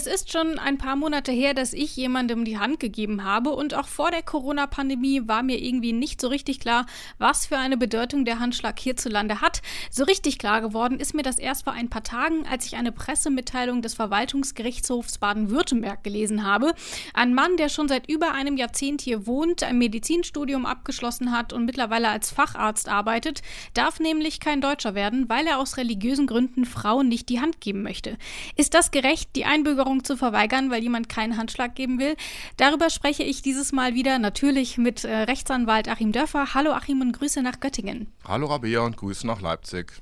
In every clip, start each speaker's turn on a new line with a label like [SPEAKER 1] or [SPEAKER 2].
[SPEAKER 1] Es ist schon ein paar Monate her, dass ich jemandem die Hand gegeben habe und auch vor der Corona-Pandemie war mir irgendwie nicht so richtig klar, was für eine Bedeutung der Handschlag hierzulande hat. So richtig klar geworden ist mir das erst vor ein paar Tagen, als ich eine Pressemitteilung des Verwaltungsgerichtshofs Baden-Württemberg gelesen habe. Ein Mann, der schon seit über einem Jahrzehnt hier wohnt, ein Medizinstudium abgeschlossen hat und mittlerweile als Facharzt arbeitet, darf nämlich kein Deutscher werden, weil er aus religiösen Gründen Frauen nicht die Hand geben möchte. Ist das gerecht, die Einbürgerung Einbürgerung zu verweigern, weil jemand keinen Handschlag geben will. Darüber spreche ich dieses Mal wieder natürlich mit äh, Rechtsanwalt Achim Dörfer. Hallo Achim und Grüße nach Göttingen.
[SPEAKER 2] Hallo Rabea und Grüße nach Leipzig.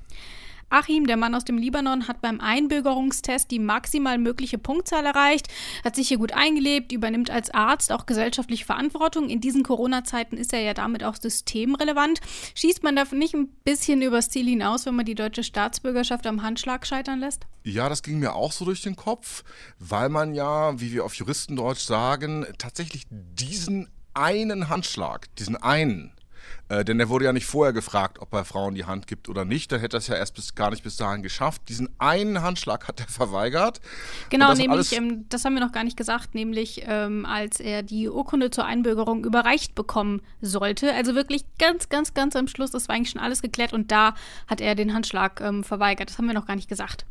[SPEAKER 1] Achim, der Mann aus dem Libanon, hat beim Einbürgerungstest die maximal mögliche Punktzahl erreicht, hat sich hier gut eingelebt, übernimmt als Arzt auch gesellschaftliche Verantwortung. In diesen Corona-Zeiten ist er ja damit auch systemrelevant. Schießt man dafür nicht ein bisschen übers Ziel hinaus, wenn man die deutsche Staatsbürgerschaft am Handschlag scheitern lässt?
[SPEAKER 2] Ja, das ging mir auch so durch den Kopf, weil man ja, wie wir auf Juristendeutsch sagen, tatsächlich diesen einen Handschlag, diesen einen, äh, denn er wurde ja nicht vorher gefragt, ob er Frauen die Hand gibt oder nicht. Dann hätte er es ja erst bis, gar nicht bis dahin geschafft. Diesen einen Handschlag hat er verweigert.
[SPEAKER 1] Genau, das nämlich, ähm, das haben wir noch gar nicht gesagt, nämlich ähm, als er die Urkunde zur Einbürgerung überreicht bekommen sollte. Also wirklich ganz, ganz, ganz am Schluss, das war eigentlich schon alles geklärt und da hat er den Handschlag ähm, verweigert. Das haben wir noch gar nicht gesagt.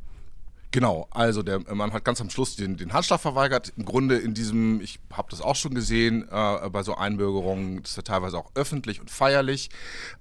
[SPEAKER 2] Genau, also der Mann hat ganz am Schluss den, den Handschlag verweigert. Im Grunde in diesem, ich habe das auch schon gesehen, äh, bei so Einbürgerungen, das ist ja teilweise auch öffentlich und feierlich.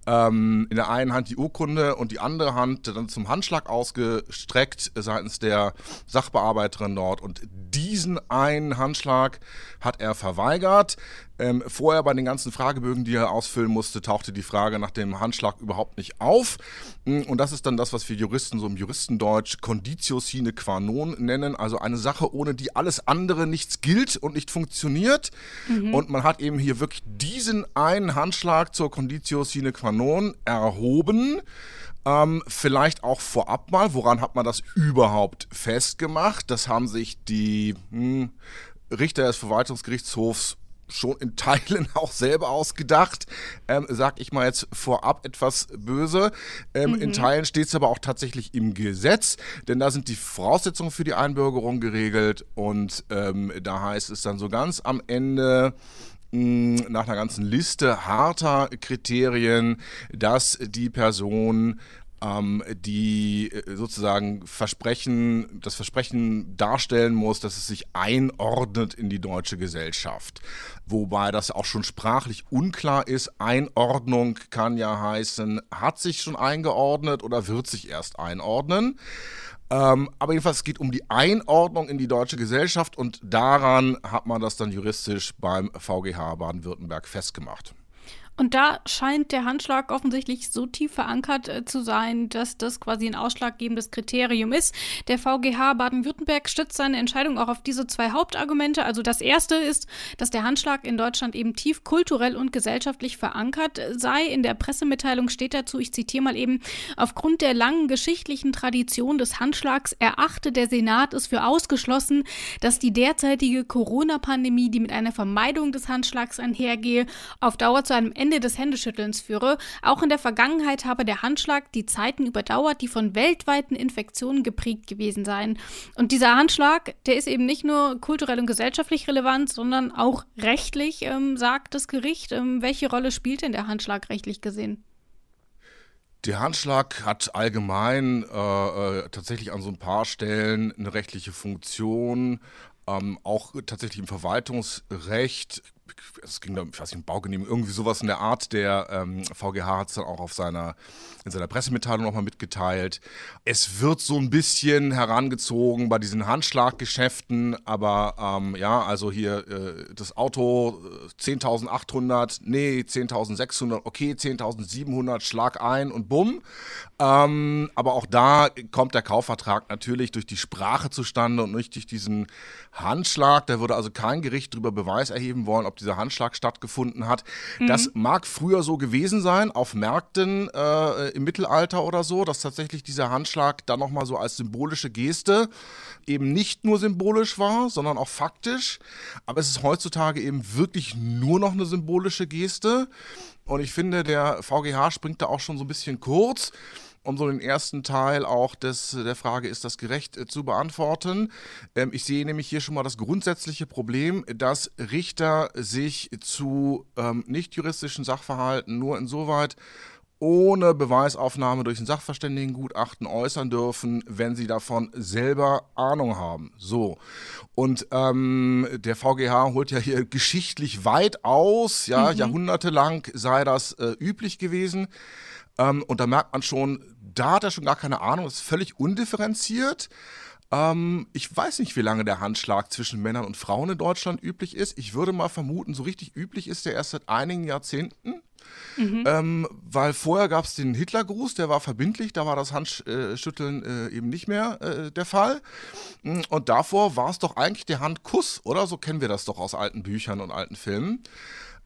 [SPEAKER 2] Ähm, in der einen Hand die Urkunde und die andere Hand dann zum Handschlag ausgestreckt seitens der Sachbearbeiterin dort. Und diesen einen Handschlag hat er verweigert. Ähm, vorher bei den ganzen Fragebögen, die er ausfüllen musste, tauchte die Frage nach dem Handschlag überhaupt nicht auf. Mm, und das ist dann das, was wir Juristen so im Juristendeutsch Conditio sine qua non nennen, also eine Sache, ohne die alles andere nichts gilt und nicht funktioniert. Mhm. Und man hat eben hier wirklich diesen einen Handschlag zur Conditio sine qua non erhoben. Ähm, vielleicht auch vorab mal, woran hat man das überhaupt festgemacht? Das haben sich die hm, Richter des Verwaltungsgerichtshofs schon in Teilen auch selber ausgedacht, ähm, sag ich mal jetzt vorab etwas böse. Ähm, mhm. In Teilen steht es aber auch tatsächlich im Gesetz, denn da sind die Voraussetzungen für die Einbürgerung geregelt und ähm, da heißt es dann so ganz am Ende, hm, nach einer ganzen Liste harter Kriterien, dass die Person ähm, die äh, sozusagen Versprechen, das Versprechen darstellen muss, dass es sich einordnet in die deutsche Gesellschaft. Wobei das auch schon sprachlich unklar ist. Einordnung kann ja heißen, hat sich schon eingeordnet oder wird sich erst einordnen. Ähm, aber jedenfalls es geht um die Einordnung in die deutsche Gesellschaft und daran hat man das dann juristisch beim VGH Baden-Württemberg festgemacht.
[SPEAKER 1] Und da scheint der Handschlag offensichtlich so tief verankert äh, zu sein, dass das quasi ein ausschlaggebendes Kriterium ist. Der VGH Baden-Württemberg stützt seine Entscheidung auch auf diese zwei Hauptargumente. Also das erste ist, dass der Handschlag in Deutschland eben tief kulturell und gesellschaftlich verankert sei. In der Pressemitteilung steht dazu, ich zitiere mal eben, aufgrund der langen geschichtlichen Tradition des Handschlags erachte der Senat es für ausgeschlossen, dass die derzeitige Corona-Pandemie, die mit einer Vermeidung des Handschlags einhergehe, auf Dauer zu einem Ende des Händeschüttelns führe. Auch in der Vergangenheit habe der Handschlag die Zeiten überdauert, die von weltweiten Infektionen geprägt gewesen seien. Und dieser Handschlag, der ist eben nicht nur kulturell und gesellschaftlich relevant, sondern auch rechtlich, ähm, sagt das Gericht. Ähm, welche Rolle spielt denn der Handschlag rechtlich gesehen?
[SPEAKER 2] Der Handschlag hat allgemein äh, äh, tatsächlich an so ein paar Stellen eine rechtliche Funktion, ähm, auch tatsächlich im Verwaltungsrecht es ging da, ich weiß nicht, Baugenehmigung, irgendwie sowas in der Art. Der ähm, VGH hat es dann auch auf seiner, in seiner Pressemitteilung nochmal mitgeteilt. Es wird so ein bisschen herangezogen bei diesen Handschlaggeschäften, aber ähm, ja, also hier äh, das Auto 10.800, äh, nee, 10.600, okay, 10.700, Schlag ein und bumm. Ähm, aber auch da kommt der Kaufvertrag natürlich durch die Sprache zustande und nicht durch diesen Handschlag. Da würde also kein Gericht darüber Beweis erheben wollen, ob ob dieser Handschlag stattgefunden hat. Mhm. Das mag früher so gewesen sein, auf Märkten äh, im Mittelalter oder so, dass tatsächlich dieser Handschlag dann nochmal so als symbolische Geste eben nicht nur symbolisch war, sondern auch faktisch. Aber es ist heutzutage eben wirklich nur noch eine symbolische Geste. Und ich finde, der VGH springt da auch schon so ein bisschen kurz um so den ersten Teil auch des, der Frage, ist das gerecht äh, zu beantworten. Ähm, ich sehe nämlich hier schon mal das grundsätzliche Problem, dass Richter sich zu ähm, nicht juristischen Sachverhalten nur insoweit ohne Beweisaufnahme durch ein Sachverständigengutachten äußern dürfen, wenn sie davon selber Ahnung haben. So. Und ähm, der VGH holt ja hier geschichtlich weit aus, ja, mhm. jahrhundertelang sei das äh, üblich gewesen. Ähm, und da merkt man schon, da hat er schon gar keine Ahnung, ist völlig undifferenziert. Ähm, ich weiß nicht, wie lange der Handschlag zwischen Männern und Frauen in Deutschland üblich ist. Ich würde mal vermuten, so richtig üblich ist der erst seit einigen Jahrzehnten. Mhm. Ähm, weil vorher gab es den Hitlergruß, der war verbindlich, da war das Handschütteln äh, eben nicht mehr äh, der Fall. Mm, und davor war es doch eigentlich der Handkuss, oder? So kennen wir das doch aus alten Büchern und alten Filmen.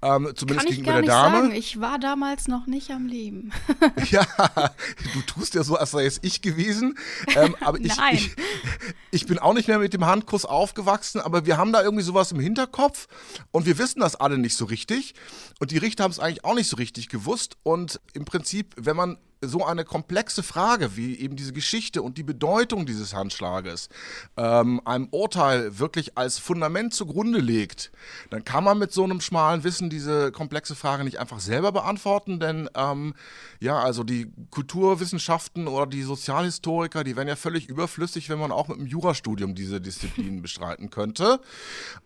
[SPEAKER 2] Ähm, zumindest
[SPEAKER 1] Kann ich
[SPEAKER 2] gegenüber
[SPEAKER 1] gar
[SPEAKER 2] der Dame.
[SPEAKER 1] Sagen. Ich war damals noch nicht am Leben.
[SPEAKER 2] ja, du tust ja so, als sei es ich gewesen. Ähm, aber ich,
[SPEAKER 1] Nein.
[SPEAKER 2] Ich, ich bin auch nicht mehr mit dem Handkuss aufgewachsen, aber wir haben da irgendwie sowas im Hinterkopf und wir wissen das alle nicht so richtig. Und die Richter haben es eigentlich auch nicht so richtig gewusst. Und im Prinzip, wenn man so eine komplexe Frage wie eben diese Geschichte und die Bedeutung dieses Handschlages ähm, einem Urteil wirklich als Fundament zugrunde legt, dann kann man mit so einem schmalen Wissen diese komplexe Frage nicht einfach selber beantworten, denn ähm, ja, also die Kulturwissenschaften oder die Sozialhistoriker, die wären ja völlig überflüssig, wenn man auch mit einem Jurastudium diese Disziplinen bestreiten könnte.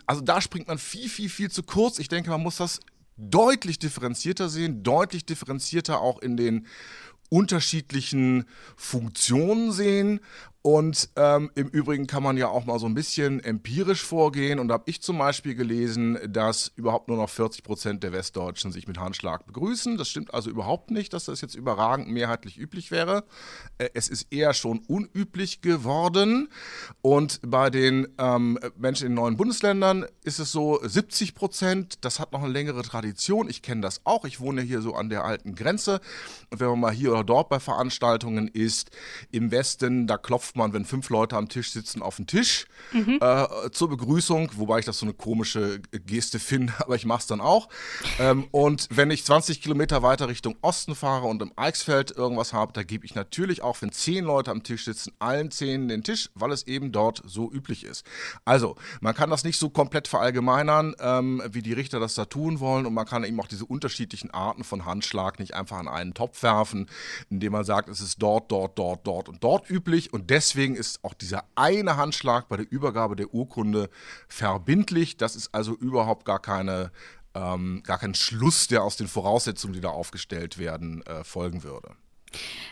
[SPEAKER 2] Also da springt man viel, viel, viel zu kurz. Ich denke, man muss das deutlich differenzierter sehen, deutlich differenzierter auch in den unterschiedlichen Funktionen sehen und ähm, im Übrigen kann man ja auch mal so ein bisschen empirisch vorgehen. Und da habe ich zum Beispiel gelesen, dass überhaupt nur noch 40 Prozent der Westdeutschen sich mit Handschlag begrüßen. Das stimmt also überhaupt nicht, dass das jetzt überragend mehrheitlich üblich wäre. Äh, es ist eher schon unüblich geworden. Und bei den ähm, Menschen in neuen Bundesländern ist es so 70 Prozent. Das hat noch eine längere Tradition. Ich kenne das auch. Ich wohne hier so an der alten Grenze. Und wenn man mal hier oder dort bei Veranstaltungen ist, im Westen, da klopft man, wenn fünf Leute am Tisch sitzen, auf den Tisch mhm. äh, zur Begrüßung, wobei ich das so eine komische Geste finde, aber ich mache es dann auch. Ähm, und wenn ich 20 Kilometer weiter Richtung Osten fahre und im Eichsfeld irgendwas habe, da gebe ich natürlich auch, wenn zehn Leute am Tisch sitzen, allen zehn den Tisch, weil es eben dort so üblich ist. Also, man kann das nicht so komplett verallgemeinern, ähm, wie die Richter das da tun wollen und man kann eben auch diese unterschiedlichen Arten von Handschlag nicht einfach an einen Topf werfen, indem man sagt, es ist dort, dort, dort, dort und dort üblich und deswegen deswegen ist auch dieser eine Handschlag bei der Übergabe der Urkunde verbindlich. Das ist also überhaupt gar keine ähm, gar kein Schluss, der aus den Voraussetzungen, die da aufgestellt werden, äh, folgen würde.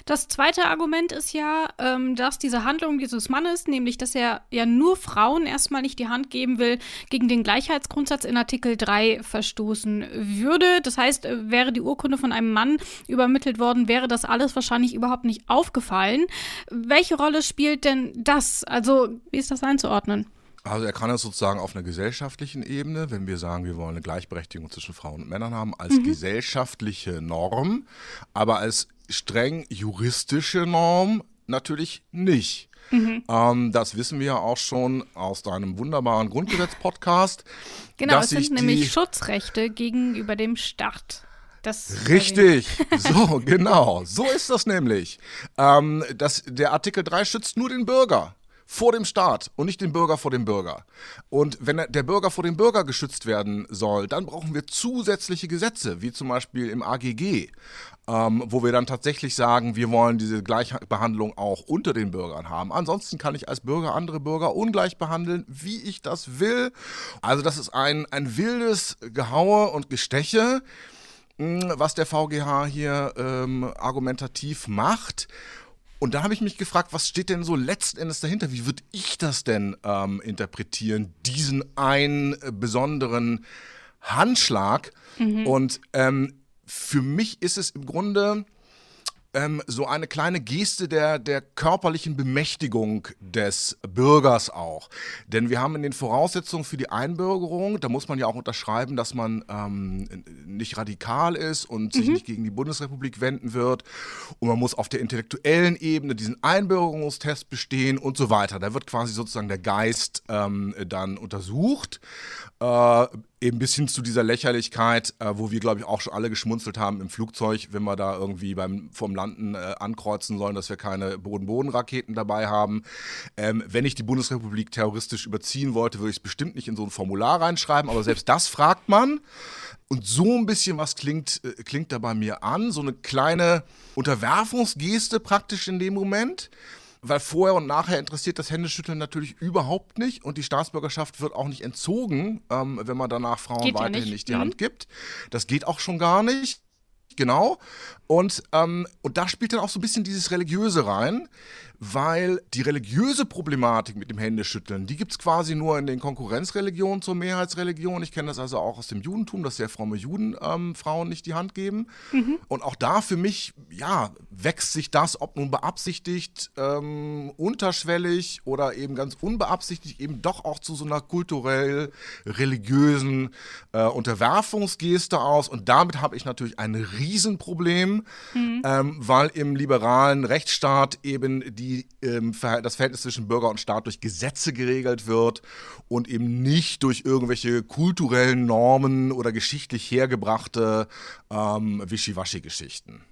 [SPEAKER 1] Das zweite Argument ist ja, ähm, dass diese Handlung dieses Mannes, nämlich dass er ja nur Frauen erstmal nicht die Hand geben will, gegen den Gleichheitsgrundsatz in Artikel 3 verstoßen würde. Das heißt, äh, wäre die Urkunde von einem Mann übermittelt worden, wäre das alles wahrscheinlich überhaupt nicht aufgefallen. Welche Rolle spielt denn das? Also, wie ist das einzuordnen?
[SPEAKER 2] Also er kann es sozusagen auf einer gesellschaftlichen Ebene, wenn wir sagen, wir wollen eine Gleichberechtigung zwischen Frauen und Männern haben, als mhm. gesellschaftliche Norm, aber als streng juristische Norm natürlich nicht. Mhm. Ähm, das wissen wir ja auch schon aus deinem wunderbaren Grundgesetz-Podcast.
[SPEAKER 1] Genau, es sind nämlich Schutzrechte gegenüber dem Staat. Das
[SPEAKER 2] Richtig, so, genau. So ist das nämlich. Ähm, das, der Artikel 3 schützt nur den Bürger vor dem Staat und nicht den Bürger vor dem Bürger. Und wenn der Bürger vor dem Bürger geschützt werden soll, dann brauchen wir zusätzliche Gesetze, wie zum Beispiel im AGG, ähm, wo wir dann tatsächlich sagen, wir wollen diese Gleichbehandlung auch unter den Bürgern haben. Ansonsten kann ich als Bürger andere Bürger ungleich behandeln, wie ich das will. Also das ist ein, ein wildes Gehaue und Gesteche, hm, was der VGH hier ähm, argumentativ macht. Und da habe ich mich gefragt, was steht denn so letzten Endes dahinter? Wie würde ich das denn ähm, interpretieren, diesen einen äh, besonderen Handschlag? Mhm. Und ähm, für mich ist es im Grunde ähm, so eine kleine Geste der, der körperlichen Bemächtigung des Bürgers auch. Denn wir haben in den Voraussetzungen für die Einbürgerung, da muss man ja auch unterschreiben, dass man ähm, nicht radikal ist und sich mhm. nicht gegen die Bundesrepublik wenden wird. Und man muss auf der intellektuellen Ebene diesen Einbürgerungstest bestehen und so weiter. Da wird quasi sozusagen der Geist ähm, dann untersucht. Äh, eben bis hin zu dieser Lächerlichkeit, äh, wo wir, glaube ich, auch schon alle geschmunzelt haben im Flugzeug, wenn wir da irgendwie beim vom Landen äh, ankreuzen sollen, dass wir keine Boden-Boden-Raketen dabei haben. Ähm, wenn ich die Bundesrepublik terroristisch überziehen wollte, würde ich es bestimmt nicht in so ein Formular reinschreiben, aber selbst das fragt man. Und so ein bisschen was klingt, äh, klingt da bei mir an, so eine kleine Unterwerfungsgeste praktisch in dem Moment weil vorher und nachher interessiert das Händeschütteln natürlich überhaupt nicht und die Staatsbürgerschaft wird auch nicht entzogen, ähm, wenn man danach Frauen geht weiterhin ja nicht. nicht die mhm. Hand gibt. Das geht auch schon gar nicht. Genau. Und, ähm, und da spielt dann auch so ein bisschen dieses Religiöse rein, weil die religiöse Problematik mit dem Händeschütteln, die gibt es quasi nur in den Konkurrenzreligionen zur Mehrheitsreligion. Ich kenne das also auch aus dem Judentum, dass sehr fromme Juden ähm, Frauen nicht die Hand geben. Mhm. Und auch da für mich, ja, wächst sich das, ob nun beabsichtigt, ähm, unterschwellig oder eben ganz unbeabsichtigt, eben doch auch zu so einer kulturell religiösen äh, Unterwerfungsgeste aus. Und damit habe ich natürlich ein Riesenproblem, mhm. ähm, weil im liberalen Rechtsstaat eben die wie ähm, das Verhältnis zwischen Bürger und Staat durch Gesetze geregelt wird und eben nicht durch irgendwelche kulturellen Normen oder geschichtlich hergebrachte ähm, Wischiwaschi-Geschichten.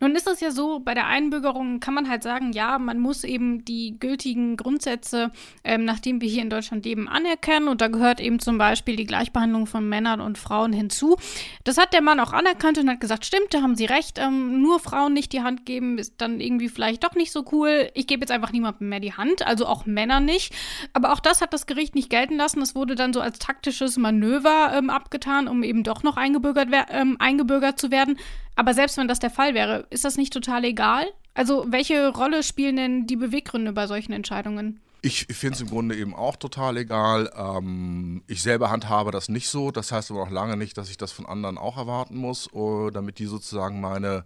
[SPEAKER 1] Nun ist es ja so, bei der Einbürgerung kann man halt sagen, ja, man muss eben die gültigen Grundsätze, ähm, nachdem wir hier in Deutschland leben, anerkennen. Und da gehört eben zum Beispiel die Gleichbehandlung von Männern und Frauen hinzu. Das hat der Mann auch anerkannt und hat gesagt, stimmt, da haben Sie recht. Ähm, nur Frauen nicht die Hand geben, ist dann irgendwie vielleicht doch nicht so cool. Ich gebe jetzt einfach niemandem mehr die Hand, also auch Männer nicht. Aber auch das hat das Gericht nicht gelten lassen. Das wurde dann so als taktisches Manöver ähm, abgetan, um eben doch noch eingebürgert, ähm, eingebürgert zu werden. Aber selbst wenn das der Fall wäre, ist das nicht total egal? Also, welche Rolle spielen denn die Beweggründe bei solchen Entscheidungen?
[SPEAKER 2] Ich finde es im Grunde eben auch total egal. Ähm, ich selber handhabe das nicht so. Das heißt aber auch lange nicht, dass ich das von anderen auch erwarten muss, uh, damit die sozusagen meine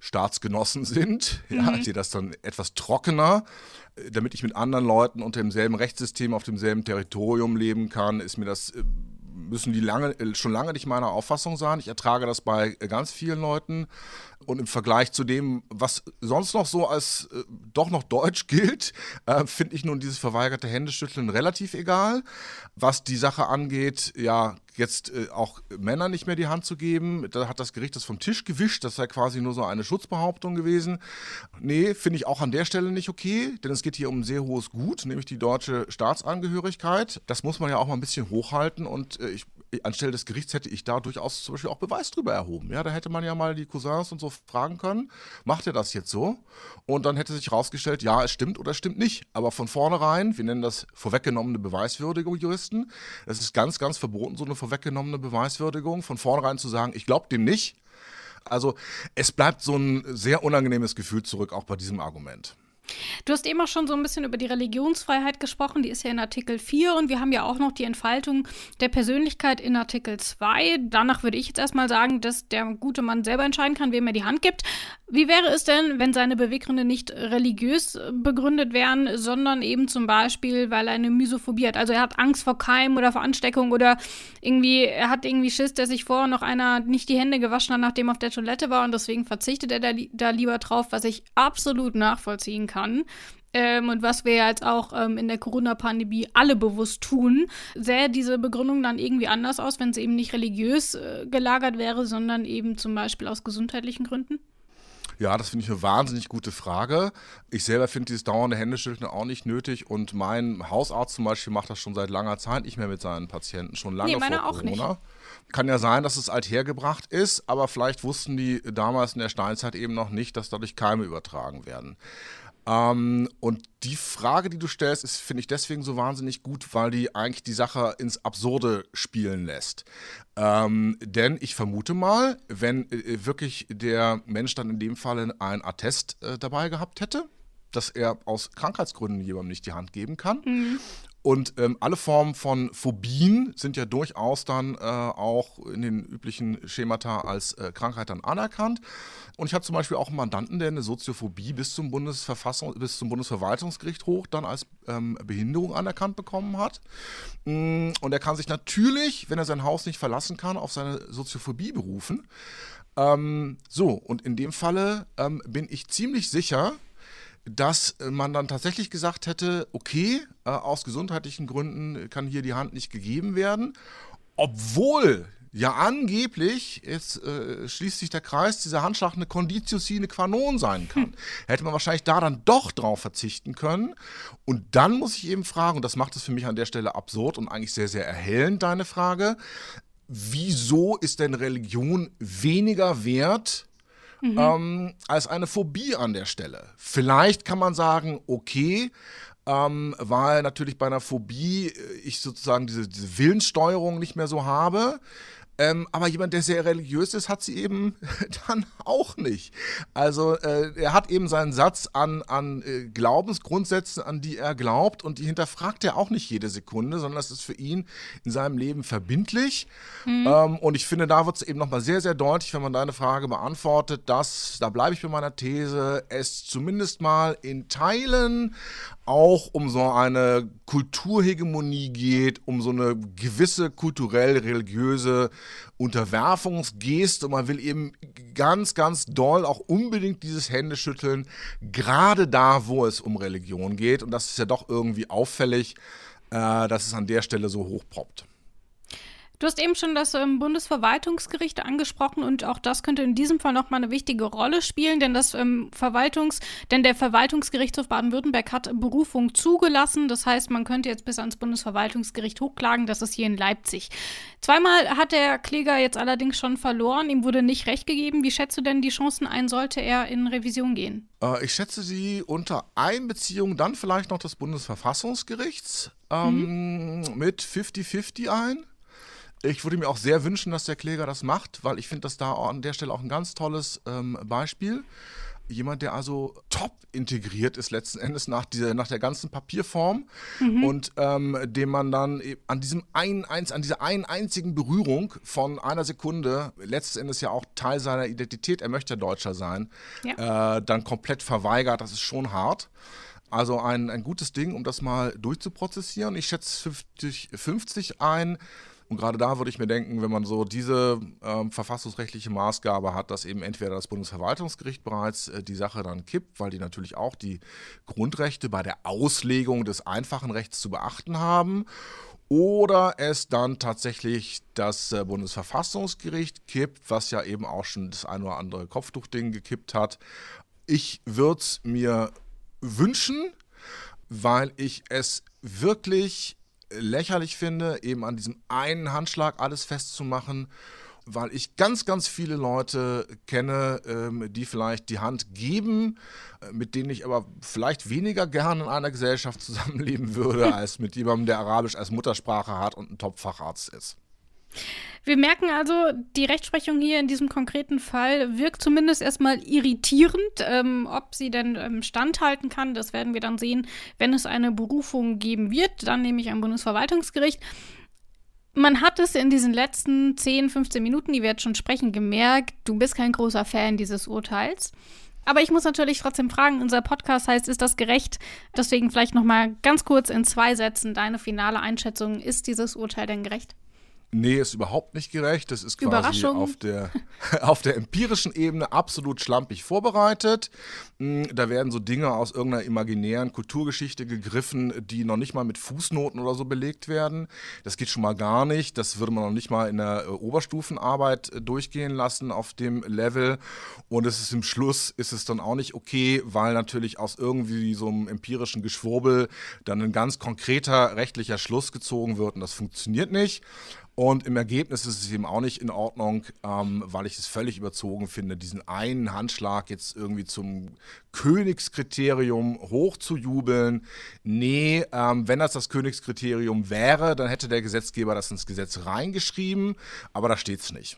[SPEAKER 2] Staatsgenossen sind. Mhm. Ja, sehe das dann etwas trockener. Damit ich mit anderen Leuten unter demselben Rechtssystem auf demselben Territorium leben kann, ist mir das äh, müssen die lange, äh, schon lange nicht meiner Auffassung sein. Ich ertrage das bei äh, ganz vielen Leuten. Und im Vergleich zu dem, was sonst noch so als äh, doch noch deutsch gilt, äh, finde ich nun dieses verweigerte Händeschütteln relativ egal. Was die Sache angeht, ja, jetzt äh, auch Männern nicht mehr die Hand zu geben, da hat das Gericht das vom Tisch gewischt, das sei quasi nur so eine Schutzbehauptung gewesen. Nee, finde ich auch an der Stelle nicht okay, denn es geht hier um ein sehr hohes Gut, nämlich die deutsche Staatsangehörigkeit. Das muss man ja auch mal ein bisschen hochhalten und äh, ich anstelle des Gerichts hätte ich da durchaus zum Beispiel auch Beweis drüber erhoben. Ja, da hätte man ja mal die Cousins und so fragen können, macht er das jetzt so? Und dann hätte sich herausgestellt, ja, es stimmt oder es stimmt nicht. Aber von vornherein, wir nennen das vorweggenommene Beweiswürdigung, Juristen, es ist ganz, ganz verboten, so eine vorweggenommene Beweiswürdigung, von vornherein zu sagen, ich glaube dem nicht. Also es bleibt so ein sehr unangenehmes Gefühl zurück, auch bei diesem Argument.
[SPEAKER 1] Du hast eben auch schon so ein bisschen über die Religionsfreiheit gesprochen, die ist ja in Artikel 4 und wir haben ja auch noch die Entfaltung der Persönlichkeit in Artikel 2. Danach würde ich jetzt erstmal sagen, dass der gute Mann selber entscheiden kann, wem er die Hand gibt. Wie wäre es denn, wenn seine Beweggründe nicht religiös begründet wären, sondern eben zum Beispiel, weil er eine Mysophobie hat? Also er hat Angst vor Keimen oder vor Ansteckung oder irgendwie, er hat irgendwie Schiss, dass sich vorher noch einer nicht die Hände gewaschen hat, nachdem er auf der Toilette war und deswegen verzichtet er da, da lieber drauf, was ich absolut nachvollziehen kann. Ähm, und was wir jetzt auch ähm, in der Corona-Pandemie alle bewusst tun, sähe diese Begründung dann irgendwie anders aus, wenn sie eben nicht religiös äh, gelagert wäre, sondern eben zum Beispiel aus gesundheitlichen Gründen?
[SPEAKER 2] Ja, das finde ich eine wahnsinnig gute Frage. Ich selber finde dieses dauernde Händeschütteln auch nicht nötig und mein Hausarzt zum Beispiel macht das schon seit langer Zeit nicht mehr mit seinen Patienten, schon lange nee, vor Corona. Nicht. Kann ja sein, dass es althergebracht ist, aber vielleicht wussten die damals in der Steinzeit eben noch nicht, dass dadurch Keime übertragen werden. Ähm, und die Frage, die du stellst, ist, finde ich deswegen so wahnsinnig gut, weil die eigentlich die Sache ins Absurde spielen lässt. Ähm, denn ich vermute mal, wenn äh, wirklich der Mensch dann in dem Fall ein Attest äh, dabei gehabt hätte, dass er aus Krankheitsgründen jemandem nicht die Hand geben kann. Mhm. Und ähm, alle Formen von Phobien sind ja durchaus dann äh, auch in den üblichen Schemata als äh, Krankheit dann anerkannt. Und ich habe zum Beispiel auch einen Mandanten, der eine Soziophobie bis zum Bundesverfassung, bis zum Bundesverwaltungsgericht hoch dann als ähm, Behinderung anerkannt bekommen hat. Mm, und er kann sich natürlich, wenn er sein Haus nicht verlassen kann, auf seine Soziophobie berufen. Ähm, so, und in dem Falle ähm, bin ich ziemlich sicher, dass man dann tatsächlich gesagt hätte, okay, äh, aus gesundheitlichen Gründen kann hier die Hand nicht gegeben werden, obwohl ja angeblich, jetzt äh, schließt sich der Kreis, dieser Handschlag eine Conditio sine qua non sein kann. Hm. Hätte man wahrscheinlich da dann doch drauf verzichten können. Und dann muss ich eben fragen, und das macht es für mich an der Stelle absurd und eigentlich sehr, sehr erhellend, deine Frage, wieso ist denn Religion weniger wert mhm. ähm, als eine Phobie an der Stelle. Vielleicht kann man sagen, okay, ähm, weil natürlich bei einer Phobie äh, ich sozusagen diese, diese Willenssteuerung nicht mehr so habe. Ähm, aber jemand, der sehr religiös ist, hat sie eben dann auch nicht. Also äh, er hat eben seinen Satz an, an äh, Glaubensgrundsätzen, an die er glaubt und die hinterfragt er auch nicht jede Sekunde, sondern das ist für ihn in seinem Leben verbindlich. Mhm. Ähm, und ich finde, da wird es eben nochmal sehr, sehr deutlich, wenn man deine Frage beantwortet, dass, da bleibe ich bei meiner These, es zumindest mal in Teilen auch um so eine Kulturhegemonie geht, um so eine gewisse kulturell-religiöse Unterwerfungsgeste. Man will eben ganz, ganz doll auch unbedingt dieses Händeschütteln, gerade da, wo es um Religion geht. Und das ist ja doch irgendwie auffällig, äh, dass es an der Stelle so hochproppt.
[SPEAKER 1] Du hast eben schon das ähm, Bundesverwaltungsgericht angesprochen und auch das könnte in diesem Fall nochmal eine wichtige Rolle spielen, denn das ähm, Verwaltungs, denn der Verwaltungsgerichtshof Baden-Württemberg hat Berufung zugelassen. Das heißt, man könnte jetzt bis ans Bundesverwaltungsgericht hochklagen. Das ist hier in Leipzig. Zweimal hat der Kläger jetzt allerdings schon verloren. Ihm wurde nicht recht gegeben. Wie schätzt du denn die Chancen ein, sollte er in Revision gehen?
[SPEAKER 2] Äh, ich schätze sie unter Einbeziehung dann vielleicht noch des Bundesverfassungsgerichts ähm, mhm. mit 50-50 ein. Ich würde mir auch sehr wünschen, dass der Kläger das macht, weil ich finde das da an der Stelle auch ein ganz tolles ähm, Beispiel. Jemand, der also top integriert ist letzten Endes nach, dieser, nach der ganzen Papierform mhm. und ähm, dem man dann e, an diesem einen, eins, an dieser einen einzigen Berührung von einer Sekunde, letzten Endes ja auch Teil seiner Identität, er möchte Deutscher sein, ja. äh, dann komplett verweigert. Das ist schon hart. Also ein, ein gutes Ding, um das mal durchzuprozessieren. Ich schätze 50, 50 ein. Und gerade da würde ich mir denken, wenn man so diese ähm, verfassungsrechtliche Maßgabe hat, dass eben entweder das Bundesverwaltungsgericht bereits äh, die Sache dann kippt, weil die natürlich auch die Grundrechte bei der Auslegung des einfachen Rechts zu beachten haben, oder es dann tatsächlich das äh, Bundesverfassungsgericht kippt, was ja eben auch schon das ein oder andere Kopftuchding gekippt hat. Ich würde es mir wünschen, weil ich es wirklich lächerlich finde, eben an diesem einen Handschlag alles festzumachen, weil ich ganz, ganz viele Leute kenne, ähm, die vielleicht die Hand geben, äh, mit denen ich aber vielleicht weniger gern in einer Gesellschaft zusammenleben würde, als mit jemandem, der Arabisch als Muttersprache hat und ein Top-Facharzt ist.
[SPEAKER 1] Wir merken also, die Rechtsprechung hier in diesem konkreten Fall wirkt zumindest erstmal irritierend. Ähm, ob sie denn ähm, standhalten kann, das werden wir dann sehen, wenn es eine Berufung geben wird, dann nämlich am Bundesverwaltungsgericht. Man hat es in diesen letzten 10, 15 Minuten, die wir jetzt schon sprechen, gemerkt, du bist kein großer Fan dieses Urteils. Aber ich muss natürlich trotzdem fragen, unser Podcast heißt, ist das gerecht? Deswegen vielleicht noch mal ganz kurz in zwei Sätzen deine finale Einschätzung. Ist dieses Urteil denn gerecht?
[SPEAKER 2] Nee, ist überhaupt nicht gerecht. Das ist quasi auf der, auf der empirischen Ebene absolut schlampig vorbereitet. Hm, da werden so Dinge aus irgendeiner imaginären Kulturgeschichte gegriffen, die noch nicht mal mit Fußnoten oder so belegt werden. Das geht schon mal gar nicht. Das würde man noch nicht mal in der äh, Oberstufenarbeit äh, durchgehen lassen auf dem Level. Und es ist im Schluss ist es dann auch nicht okay, weil natürlich aus irgendwie so einem empirischen Geschwurbel dann ein ganz konkreter rechtlicher Schluss gezogen wird. Und das funktioniert nicht. Und im Ergebnis ist es eben auch nicht in Ordnung, ähm, weil ich es völlig überzogen finde, diesen einen Handschlag jetzt irgendwie zum Königskriterium hochzujubeln. Nee, ähm, wenn das das Königskriterium wäre, dann hätte der Gesetzgeber das ins Gesetz reingeschrieben, aber da steht es nicht.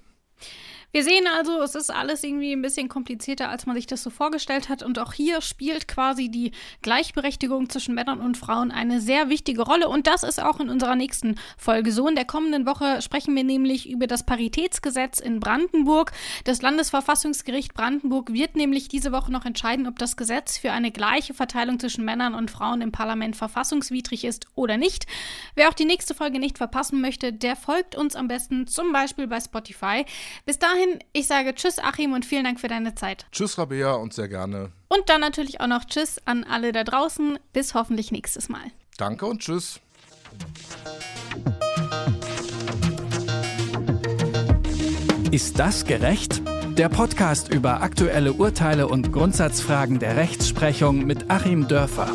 [SPEAKER 1] Wir sehen also, es ist alles irgendwie ein bisschen komplizierter, als man sich das so vorgestellt hat. Und auch hier spielt quasi die Gleichberechtigung zwischen Männern und Frauen eine sehr wichtige Rolle. Und das ist auch in unserer nächsten Folge so. In der kommenden Woche sprechen wir nämlich über das Paritätsgesetz in Brandenburg. Das Landesverfassungsgericht Brandenburg wird nämlich diese Woche noch entscheiden, ob das Gesetz für eine gleiche Verteilung zwischen Männern und Frauen im Parlament verfassungswidrig ist oder nicht. Wer auch die nächste Folge nicht verpassen möchte, der folgt uns am besten zum Beispiel bei Spotify. Bis dahin, ich sage Tschüss, Achim, und vielen Dank für deine Zeit.
[SPEAKER 2] Tschüss, Rabea, und sehr gerne.
[SPEAKER 1] Und dann natürlich auch noch Tschüss an alle da draußen. Bis hoffentlich nächstes Mal.
[SPEAKER 2] Danke und Tschüss.
[SPEAKER 3] Ist das gerecht? Der Podcast über aktuelle Urteile und Grundsatzfragen der Rechtsprechung mit Achim Dörfer.